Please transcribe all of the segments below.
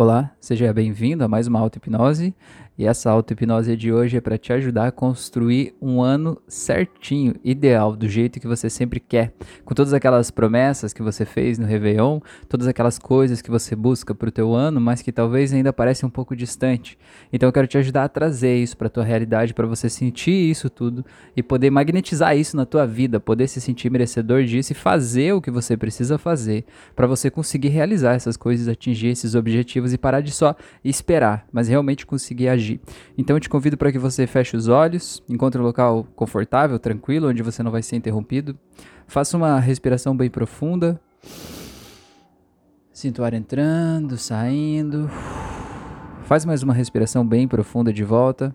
Olá, seja bem-vindo a mais uma auto-hipnose. E essa auto-hipnose de hoje é para te ajudar a construir um ano certinho, ideal, do jeito que você sempre quer. Com todas aquelas promessas que você fez no Réveillon, todas aquelas coisas que você busca para o teu ano, mas que talvez ainda parecem um pouco distante. Então eu quero te ajudar a trazer isso para a tua realidade, para você sentir isso tudo e poder magnetizar isso na tua vida, poder se sentir merecedor disso e fazer o que você precisa fazer para você conseguir realizar essas coisas, atingir esses objetivos e parar de só esperar, mas realmente conseguir agir. Então eu te convido para que você feche os olhos, encontre um local confortável, tranquilo, onde você não vai ser interrompido. Faça uma respiração bem profunda. Sinta o ar entrando, saindo. Faz mais uma respiração bem profunda de volta.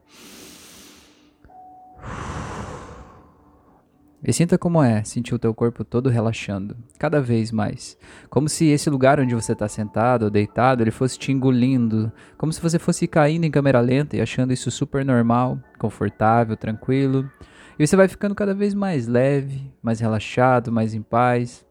E sinta como é sentir o teu corpo todo relaxando, cada vez mais. Como se esse lugar onde você está sentado ou deitado, ele fosse te engolindo, como se você fosse caindo em câmera lenta e achando isso super normal, confortável, tranquilo. E você vai ficando cada vez mais leve, mais relaxado, mais em paz.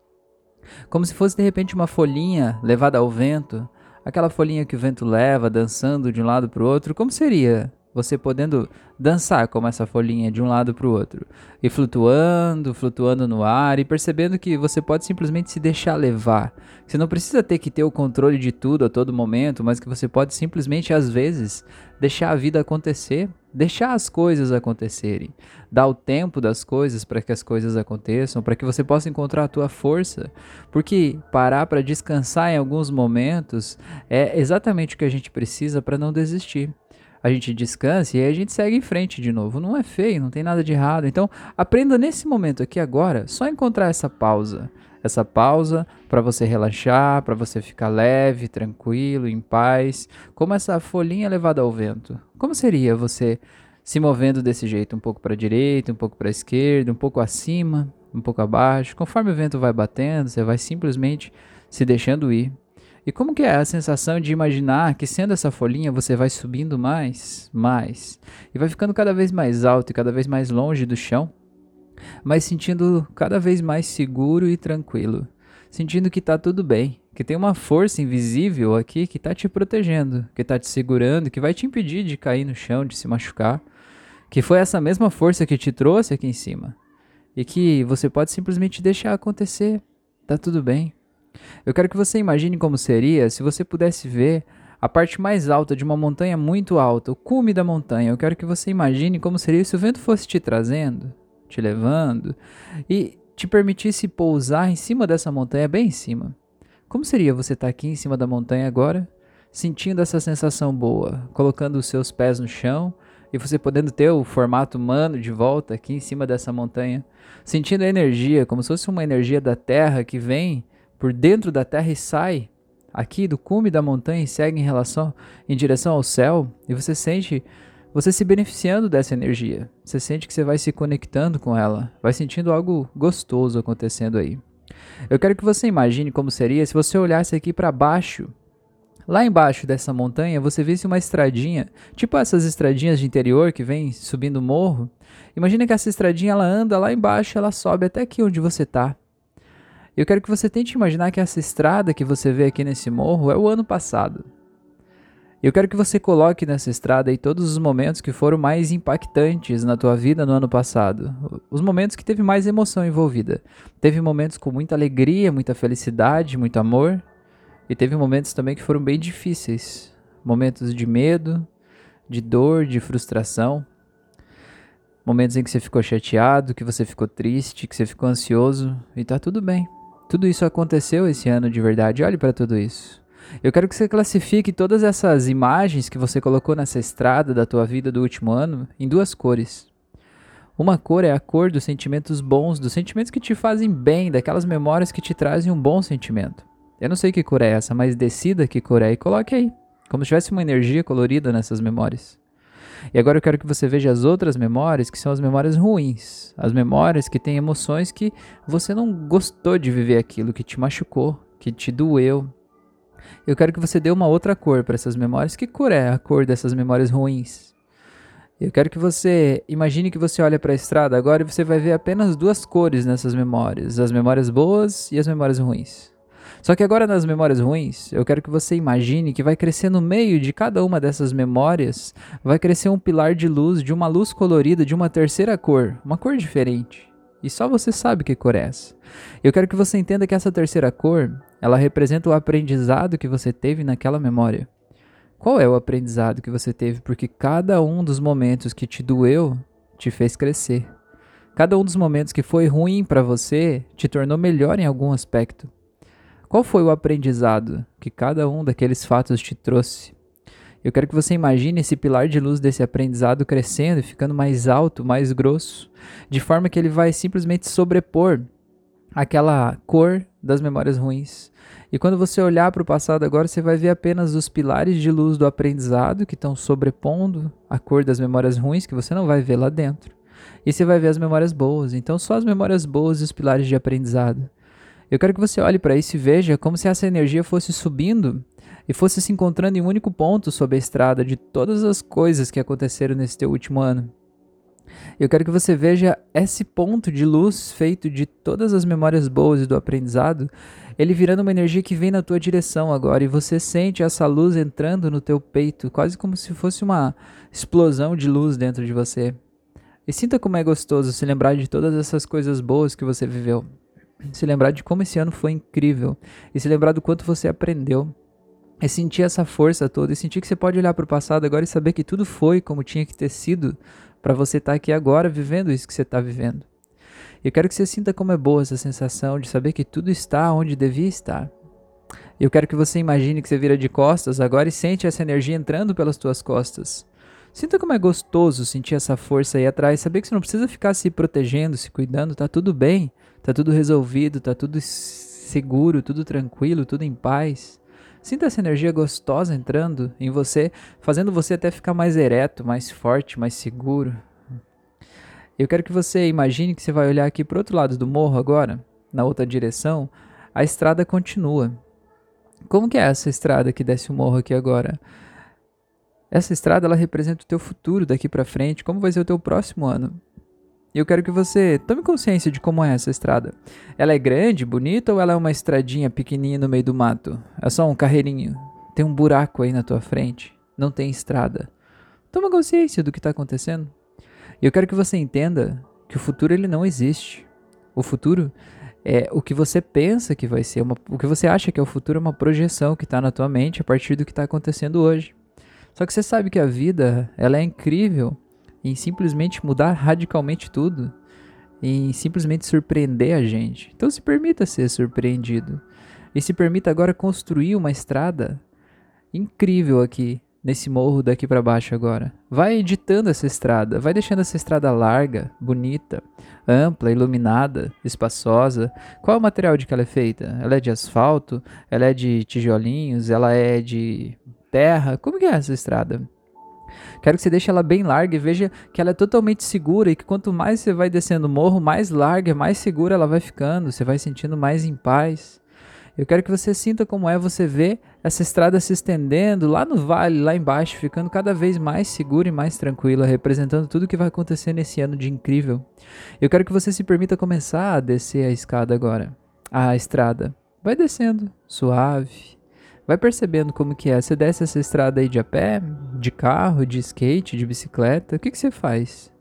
Como se fosse de repente uma folhinha levada ao vento, aquela folhinha que o vento leva dançando de um lado para o outro. Como seria você podendo dançar como essa folhinha de um lado para o outro. E flutuando, flutuando no ar e percebendo que você pode simplesmente se deixar levar. Você não precisa ter que ter o controle de tudo a todo momento, mas que você pode simplesmente às vezes deixar a vida acontecer, deixar as coisas acontecerem, dar o tempo das coisas para que as coisas aconteçam, para que você possa encontrar a tua força, porque parar para descansar em alguns momentos é exatamente o que a gente precisa para não desistir a gente descansa e aí a gente segue em frente de novo. Não é feio, não tem nada de errado. Então, aprenda nesse momento aqui agora, só encontrar essa pausa. Essa pausa para você relaxar, para você ficar leve, tranquilo, em paz, como essa folhinha levada ao vento. Como seria você se movendo desse jeito, um pouco para a direita, um pouco para a esquerda, um pouco acima, um pouco abaixo. Conforme o vento vai batendo, você vai simplesmente se deixando ir. E como que é a sensação de imaginar que sendo essa folhinha você vai subindo mais, mais, e vai ficando cada vez mais alto e cada vez mais longe do chão, mas sentindo cada vez mais seguro e tranquilo, sentindo que está tudo bem, que tem uma força invisível aqui que está te protegendo, que está te segurando, que vai te impedir de cair no chão, de se machucar, que foi essa mesma força que te trouxe aqui em cima, e que você pode simplesmente deixar acontecer, tá tudo bem. Eu quero que você imagine como seria se você pudesse ver a parte mais alta de uma montanha muito alta, o cume da montanha. Eu quero que você imagine como seria se o vento fosse te trazendo, te levando e te permitisse pousar em cima dessa montanha, bem em cima. Como seria você estar aqui em cima da montanha agora, sentindo essa sensação boa, colocando os seus pés no chão e você podendo ter o formato humano de volta aqui em cima dessa montanha, sentindo a energia, como se fosse uma energia da terra que vem por dentro da terra e sai aqui do cume da montanha e segue em relação em direção ao céu e você sente você se beneficiando dessa energia. Você sente que você vai se conectando com ela, vai sentindo algo gostoso acontecendo aí. Eu quero que você imagine como seria se você olhasse aqui para baixo. Lá embaixo dessa montanha, você visse uma estradinha, tipo essas estradinhas de interior que vem subindo o morro. Imagina que essa estradinha ela anda lá embaixo, ela sobe até aqui onde você está. Eu quero que você tente imaginar que essa estrada que você vê aqui nesse morro é o ano passado. Eu quero que você coloque nessa estrada aí todos os momentos que foram mais impactantes na tua vida no ano passado. Os momentos que teve mais emoção envolvida. Teve momentos com muita alegria, muita felicidade, muito amor. E teve momentos também que foram bem difíceis. Momentos de medo, de dor, de frustração. Momentos em que você ficou chateado, que você ficou triste, que você ficou ansioso. E tá tudo bem. Tudo isso aconteceu esse ano de verdade. Olhe para tudo isso. Eu quero que você classifique todas essas imagens que você colocou nessa estrada da tua vida do último ano em duas cores. Uma cor é a cor dos sentimentos bons, dos sentimentos que te fazem bem, daquelas memórias que te trazem um bom sentimento. Eu não sei que cor é essa, mas decida que cor é e coloque aí, como se tivesse uma energia colorida nessas memórias. E agora eu quero que você veja as outras memórias, que são as memórias ruins, as memórias que têm emoções que você não gostou de viver aquilo, que te machucou, que te doeu. Eu quero que você dê uma outra cor para essas memórias. Que cor é a cor dessas memórias ruins? Eu quero que você imagine que você olha para a estrada agora e você vai ver apenas duas cores nessas memórias, as memórias boas e as memórias ruins. Só que agora nas memórias ruins, eu quero que você imagine que vai crescer no meio de cada uma dessas memórias, vai crescer um pilar de luz, de uma luz colorida, de uma terceira cor, uma cor diferente. E só você sabe que cor é essa. Eu quero que você entenda que essa terceira cor, ela representa o aprendizado que você teve naquela memória. Qual é o aprendizado que você teve? Porque cada um dos momentos que te doeu te fez crescer. Cada um dos momentos que foi ruim para você te tornou melhor em algum aspecto. Qual foi o aprendizado que cada um daqueles fatos te trouxe? Eu quero que você imagine esse pilar de luz desse aprendizado crescendo e ficando mais alto, mais grosso, de forma que ele vai simplesmente sobrepor aquela cor das memórias ruins. E quando você olhar para o passado agora, você vai ver apenas os pilares de luz do aprendizado que estão sobrepondo a cor das memórias ruins que você não vai ver lá dentro. E você vai ver as memórias boas. Então, só as memórias boas e os pilares de aprendizado. Eu quero que você olhe para isso e veja como se essa energia fosse subindo e fosse se encontrando em um único ponto sobre a estrada de todas as coisas que aconteceram nesse teu último ano. Eu quero que você veja esse ponto de luz feito de todas as memórias boas e do aprendizado, ele virando uma energia que vem na tua direção agora e você sente essa luz entrando no teu peito, quase como se fosse uma explosão de luz dentro de você. E sinta como é gostoso se lembrar de todas essas coisas boas que você viveu se lembrar de como esse ano foi incrível e se lembrar do quanto você aprendeu. E sentir essa força toda e sentir que você pode olhar para o passado agora e saber que tudo foi como tinha que ter sido para você estar tá aqui agora vivendo isso que você está vivendo. Eu quero que você sinta como é boa essa sensação de saber que tudo está onde devia estar. Eu quero que você imagine que você vira de costas agora e sente essa energia entrando pelas tuas costas. Sinta como é gostoso sentir essa força aí atrás, saber que você não precisa ficar se protegendo, se cuidando, tá tudo bem, tá tudo resolvido, tá tudo seguro, tudo tranquilo, tudo em paz. Sinta essa energia gostosa entrando em você, fazendo você até ficar mais ereto, mais forte, mais seguro. Eu quero que você imagine que você vai olhar aqui pro outro lado do morro agora, na outra direção, a estrada continua. Como que é essa estrada que desce o morro aqui agora? Essa estrada ela representa o teu futuro daqui para frente, como vai ser o teu próximo ano. E eu quero que você tome consciência de como é essa estrada. Ela é grande, bonita ou ela é uma estradinha pequenininha no meio do mato? É só um carreirinho. Tem um buraco aí na tua frente. Não tem estrada. Toma consciência do que está acontecendo. E eu quero que você entenda que o futuro ele não existe. O futuro é o que você pensa que vai ser, uma, o que você acha que é o futuro é uma projeção que está na tua mente a partir do que está acontecendo hoje. Só que você sabe que a vida, ela é incrível em simplesmente mudar radicalmente tudo, em simplesmente surpreender a gente. Então se permita ser surpreendido e se permita agora construir uma estrada incrível aqui nesse morro daqui para baixo agora. Vai editando essa estrada, vai deixando essa estrada larga, bonita, ampla, iluminada, espaçosa. Qual é o material de que ela é feita? Ela é de asfalto? Ela é de tijolinhos? Ela é de terra. Como que é essa estrada? Quero que você deixe ela bem larga e veja que ela é totalmente segura e que quanto mais você vai descendo o morro, mais larga, mais segura ela vai ficando, você vai sentindo mais em paz. Eu quero que você sinta como é você ver essa estrada se estendendo lá no vale, lá embaixo, ficando cada vez mais segura e mais tranquila, representando tudo que vai acontecer nesse ano de incrível. Eu quero que você se permita começar a descer a escada agora, a estrada. Vai descendo, suave, Vai percebendo como que é. Você desce essa estrada aí de a pé, de carro, de skate, de bicicleta. O que, que você faz?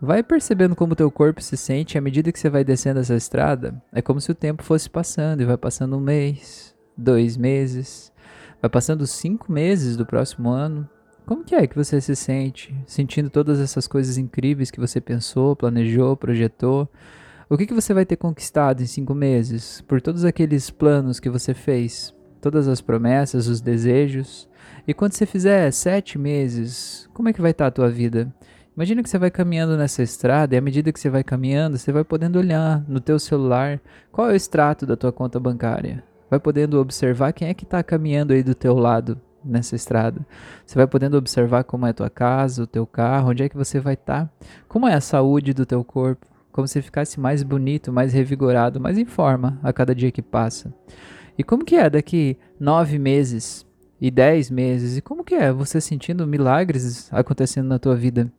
Vai percebendo como o teu corpo se sente à medida que você vai descendo essa estrada. É como se o tempo fosse passando e vai passando um mês, dois meses, vai passando cinco meses do próximo ano. Como que é que você se sente, sentindo todas essas coisas incríveis que você pensou, planejou, projetou? O que, que você vai ter conquistado em cinco meses por todos aqueles planos que você fez? Todas as promessas, os desejos. E quando você fizer sete meses, como é que vai estar tá a tua vida? Imagina que você vai caminhando nessa estrada e à medida que você vai caminhando, você vai podendo olhar no teu celular qual é o extrato da tua conta bancária. Vai podendo observar quem é que está caminhando aí do teu lado nessa estrada. Você vai podendo observar como é a tua casa, o teu carro, onde é que você vai estar, tá, como é a saúde do teu corpo, como se ficasse mais bonito, mais revigorado, mais em forma a cada dia que passa. E como que é daqui nove meses e dez meses? E como que é você sentindo milagres acontecendo na tua vida?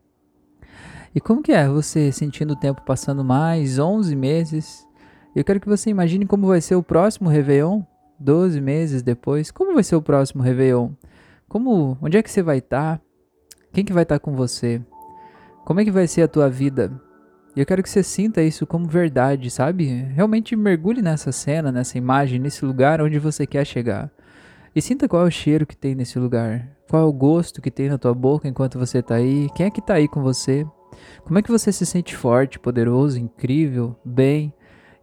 E como que é você sentindo o tempo passando mais onze meses Eu quero que você imagine como vai ser o próximo Réveillon, 12 meses depois. Como vai ser o próximo Réveillon? Como, onde é que você vai estar? Tá? Quem que vai estar tá com você? Como é que vai ser a tua vida? E eu quero que você sinta isso como verdade, sabe? Realmente mergulhe nessa cena, nessa imagem, nesse lugar onde você quer chegar. E sinta qual é o cheiro que tem nesse lugar. Qual é o gosto que tem na tua boca enquanto você está aí. Quem é que está aí com você? Como é que você se sente forte, poderoso, incrível, bem?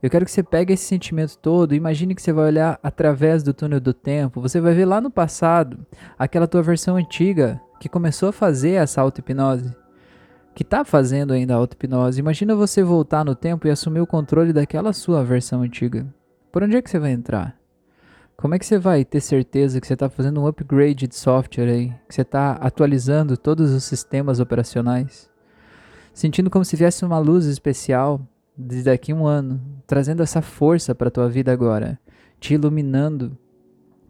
Eu quero que você pegue esse sentimento todo, imagine que você vai olhar através do túnel do tempo, você vai ver lá no passado aquela tua versão antiga que começou a fazer essa auto-hipnose, que está fazendo ainda auto-hipnose. Imagina você voltar no tempo e assumir o controle daquela sua versão antiga. Por onde é que você vai entrar? Como é que você vai ter certeza que você está fazendo um upgrade de software aí? Que você está atualizando todos os sistemas operacionais? Sentindo como se viesse uma luz especial de daqui a um ano, trazendo essa força para a tua vida agora, te iluminando,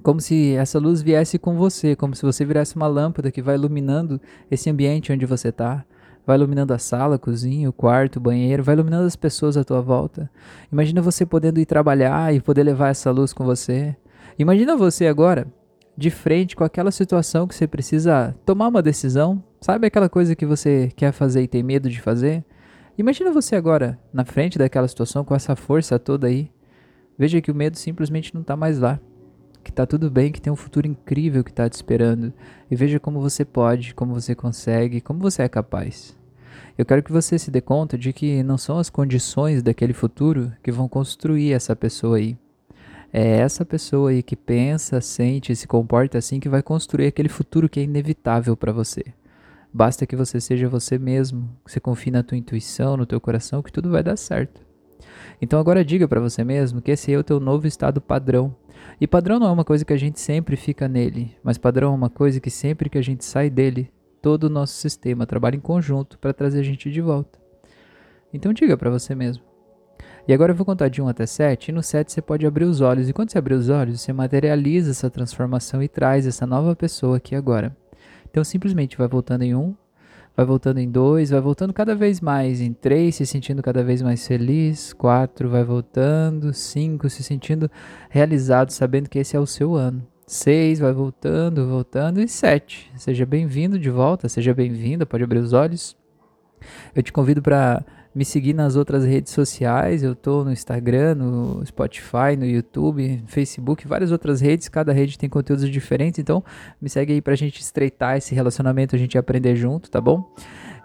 como se essa luz viesse com você, como se você virasse uma lâmpada que vai iluminando esse ambiente onde você está, vai iluminando a sala, a cozinha, o quarto, o banheiro, vai iluminando as pessoas à tua volta. Imagina você podendo ir trabalhar e poder levar essa luz com você. Imagina você agora de frente com aquela situação que você precisa tomar uma decisão, sabe aquela coisa que você quer fazer e tem medo de fazer? Imagina você agora, na frente daquela situação, com essa força toda aí. Veja que o medo simplesmente não está mais lá. Que está tudo bem, que tem um futuro incrível que está te esperando. E veja como você pode, como você consegue, como você é capaz. Eu quero que você se dê conta de que não são as condições daquele futuro que vão construir essa pessoa aí. É essa pessoa aí que pensa, sente e se comporta assim que vai construir aquele futuro que é inevitável para você. Basta que você seja você mesmo, que você confie na tua intuição, no teu coração, que tudo vai dar certo. Então agora diga para você mesmo que esse é o teu novo estado padrão. E padrão não é uma coisa que a gente sempre fica nele, mas padrão é uma coisa que sempre que a gente sai dele, todo o nosso sistema trabalha em conjunto para trazer a gente de volta. Então diga para você mesmo. E agora eu vou contar de 1 até 7, e no 7 você pode abrir os olhos, e quando você abrir os olhos, você materializa essa transformação e traz essa nova pessoa aqui agora. Então simplesmente vai voltando em um, vai voltando em dois, vai voltando cada vez mais em três, se sentindo cada vez mais feliz, quatro, vai voltando, cinco, se sentindo realizado, sabendo que esse é o seu ano. Seis, vai voltando, voltando, e sete. Seja bem-vindo de volta, seja bem-vinda, pode abrir os olhos. Eu te convido para me seguir nas outras redes sociais. Eu tô no Instagram, no Spotify, no YouTube, Facebook, várias outras redes. Cada rede tem conteúdos diferentes. Então, me segue aí pra gente estreitar esse relacionamento, a gente aprender junto, tá bom?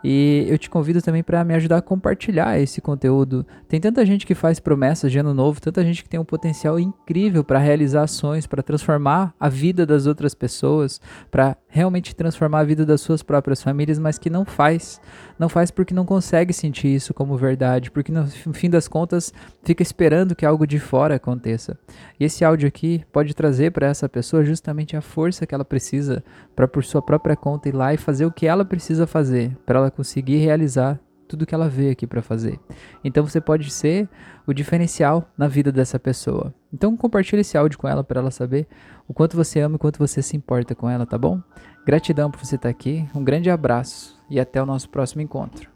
E eu te convido também para me ajudar a compartilhar esse conteúdo. Tem tanta gente que faz promessas de ano novo, tanta gente que tem um potencial incrível para realizar ações, para transformar a vida das outras pessoas, para realmente transformar a vida das suas próprias famílias, mas que não faz. Não faz porque não consegue sentir isso como verdade, porque no fim das contas fica esperando que algo de fora aconteça. E esse áudio aqui pode trazer para essa pessoa justamente a força que ela precisa para por sua própria conta ir lá e fazer o que ela precisa fazer, para ela conseguir realizar tudo que ela veio aqui para fazer. Então você pode ser o diferencial na vida dessa pessoa. Então compartilhe esse áudio com ela para ela saber o quanto você ama e quanto você se importa com ela, tá bom? Gratidão por você estar aqui, um grande abraço e até o nosso próximo encontro.